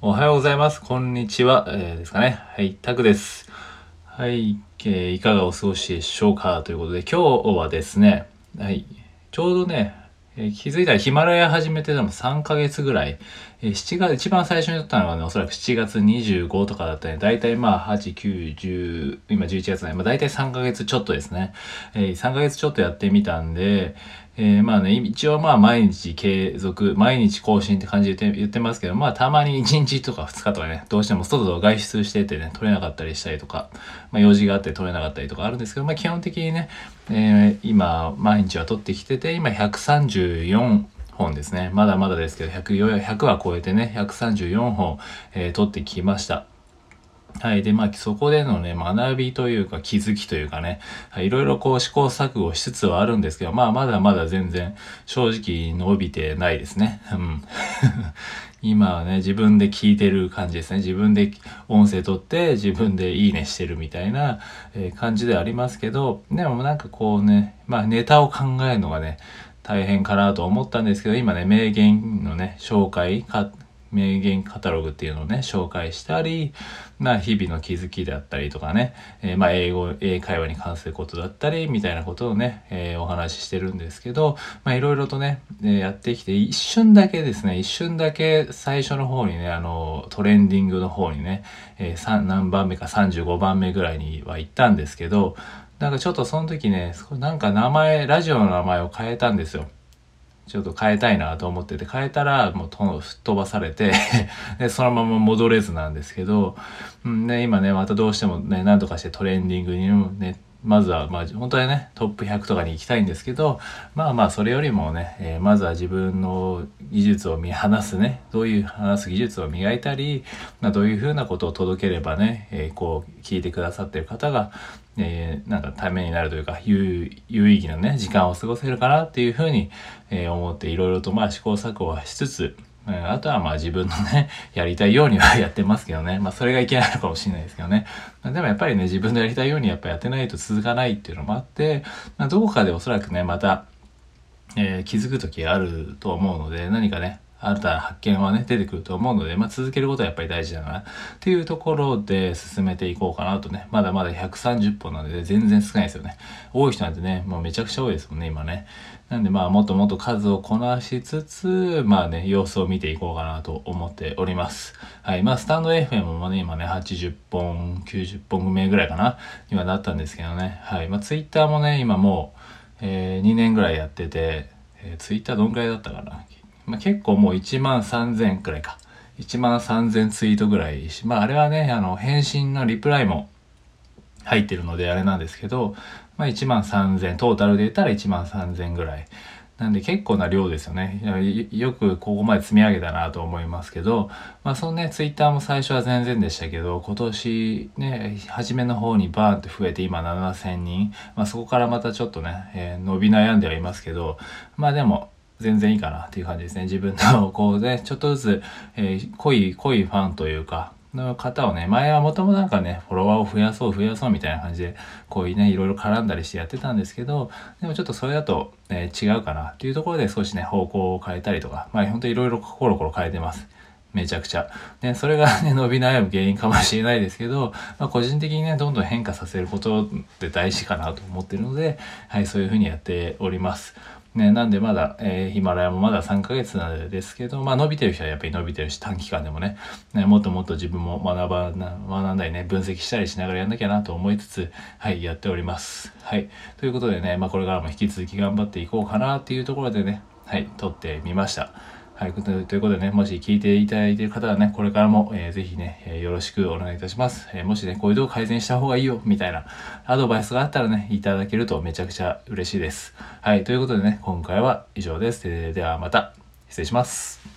おはようございます。こんにちは。えーですかね。はい、タクです。はい、えーいかがお過ごしでしょうか？ということで、今日はですね、はい、ちょうどね、えー気づいたらヒマラヤ始めてでも3ヶ月ぐらい、えー7月、一番最初に撮ったのはね、おそらく7月25とかだったね。だいたいまあ8、9、10、今11月ね。まあだいたい3ヶ月ちょっとですね。えー3ヶ月ちょっとやってみたんで、えーまあね、一応まあ毎日継続、毎日更新って感じで言ってますけど、まあたまに1日とか2日とかね、どうしても外を外出しててね、撮れなかったりしたりとか、まあ用事があって撮れなかったりとかあるんですけど、まあ基本的にね、えー今毎日は撮ってきてて、今134本ですね。まだまだですけど、100, 100は超えてね、134本、えー撮ってきました。はい。で、まあ、そこでのね、学びというか気づきというかね、はい、ろいろこう試行錯誤しつつはあるんですけど、まあ、まだまだ全然正直伸びてないですね。うん。今はね、自分で聞いてる感じですね。自分で音声取って自分でいいねしてるみたいな、えー感じでありますけど、でもなんかこうね、まあ、ネタを考えるのがね、大変かなと思ったんですけど、今ね、名言のね、紹介、名言カタログっていうのをね、紹介したり、まあ、日々の気づきだったりとかね、えーまあ、英語、英会話に関することだったり、みたいなことをね、えーお話ししてるんですけど、まあ、いろいろとね、えーやってきて、一瞬だけですね、一瞬だけ最初の方にね、あの、トレンディングの方にね、えー何番目か35番目ぐらいには行ったんですけど、なんかちょっとその時ね、なんか名前、ラジオの名前を変えたんですよ。ちょっと変えたいなと思ってて、変えたらもう吹っ飛ばされて で、そのまま戻れずなんですけど、うんね、今ね、またどうしてもね、なんとかしてトレンディングにもね、まずは、まあ、本当はね、トップ100とかに行きたいんですけど、まあまあ、それよりもね、えーまずは自分の技術を見放すね、どういう話す技術を磨いたり、まあ、どういうふうなことを届ければね、えーこう、聞いてくださってる方が、えーなんかためになるというか、有有意義なね、時間を過ごせるかなっていうふうに、え思っていろいろとまあ試行錯誤はしつつ、うんあとはまあ自分のね、やりたいようにはやってますけどね。まあそれがいけないのかもしれないですけどね。まあでもやっぱりね、自分のやりたいようにやっぱやってないと続かないっていうのもあって、まあどこかでおそらくね、また、えー気づく時があると思うので、何かね、新たな発見はね、出てくると思うので、まあ、続けることはやっぱり大事だな、っていうところで進めていこうかなとね、まだまだ130本なので全然少ないですよね。多い人なんてね、もうめちゃくちゃ多いですもんね、今ね。なんでまあ、もっともっと数をこなしつつ、まあね、様子を見ていこうかなと思っております。はい。まあ、スタンド FM もね、今ね、80本、90本目ぐらいかな、にはなったんですけどね。はい。まあ、ツイッターもね、今もう、えー2年ぐらいやってて、えー、ツイッターどんぐらいだったかな？まあ、結構もう1万3000くらいか。1万3000ツイートぐらいし、まああれはね、あの、返信のリプライも入ってるのであれなんですけど、まあ1万3000、トータルで言ったら1万3000ぐらい。なんで結構な量ですよね。よよくここまで積み上げたなと思いますけど、まあそのね、ツイッターも最初は全然でしたけど、今年ね、初めの方にバーンって増えて今7000人。まあそこからまたちょっとね、えー伸び悩んではいますけど、まあでも、全然いいかなっていう感じですね。自分のこうね、ちょっとずつ、えー濃い、濃いファンというか、の方をね、前はもともなんかね、フォロワーを増やそう増やそうみたいな感じで、こういうね、いろいろ絡んだりしてやってたんですけど、でもちょっとそれだと、えー違うかなっていうところで少しね、方向を変えたりとか、まあ本当いろいろコロコロ変えてます。めちゃくちゃ。で、それがね、伸び悩む原因かもしれないですけど、まあ、個人的にね、どんどん変化させることって大事かなと思ってるので、はい、そういうふうにやっております。ね、なんでまだ、えーヒマラヤもまだ3ヶ月なんですけど、まあ伸びてる人はやっぱり伸びてるし、短期間でもね、ねもっともっと自分も学ばな、学んだりね、分析したりしながらやんなきゃなと思いつつ、はい、やっております。はい。ということでね、まあこれからも引き続き頑張っていこうかなっていうところでね、はい、撮ってみました。はい、ということでね、もし聞いていただいている方はね、これからも、えーぜひね、えーよろしくお願いいたします。えーもしね、こういうとこ改善した方がいいよ、みたいなアドバイスがあったらね、いただけるとめちゃくちゃ嬉しいです。はい、ということでね、今回は以上です。でではまた、失礼します。